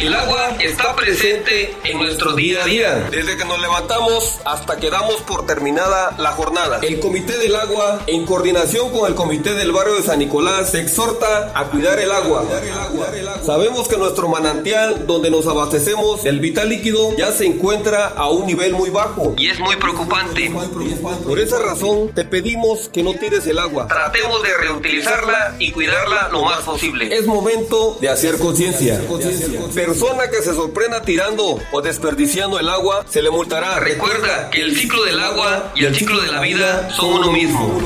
El agua está presente en nuestro día a día. Desde que nos levantamos hasta que damos por terminada la jornada. El Comité del Agua, en coordinación con el Comité del Barrio de San Nicolás, se exhorta a cuidar el agua. Sabemos que nuestro manantial, donde nos abastecemos del vital líquido, ya se encuentra a un nivel muy bajo. Y es muy preocupante. Por esa razón, te pedimos que no tires el agua. Tratemos de reutilizarla y cuidarla lo más posible. Es momento de hacer conciencia. Persona que se sorprenda tirando o desperdiciando el agua, se le multará. Recuerda que el ciclo del agua y el ciclo de la vida son uno mismo.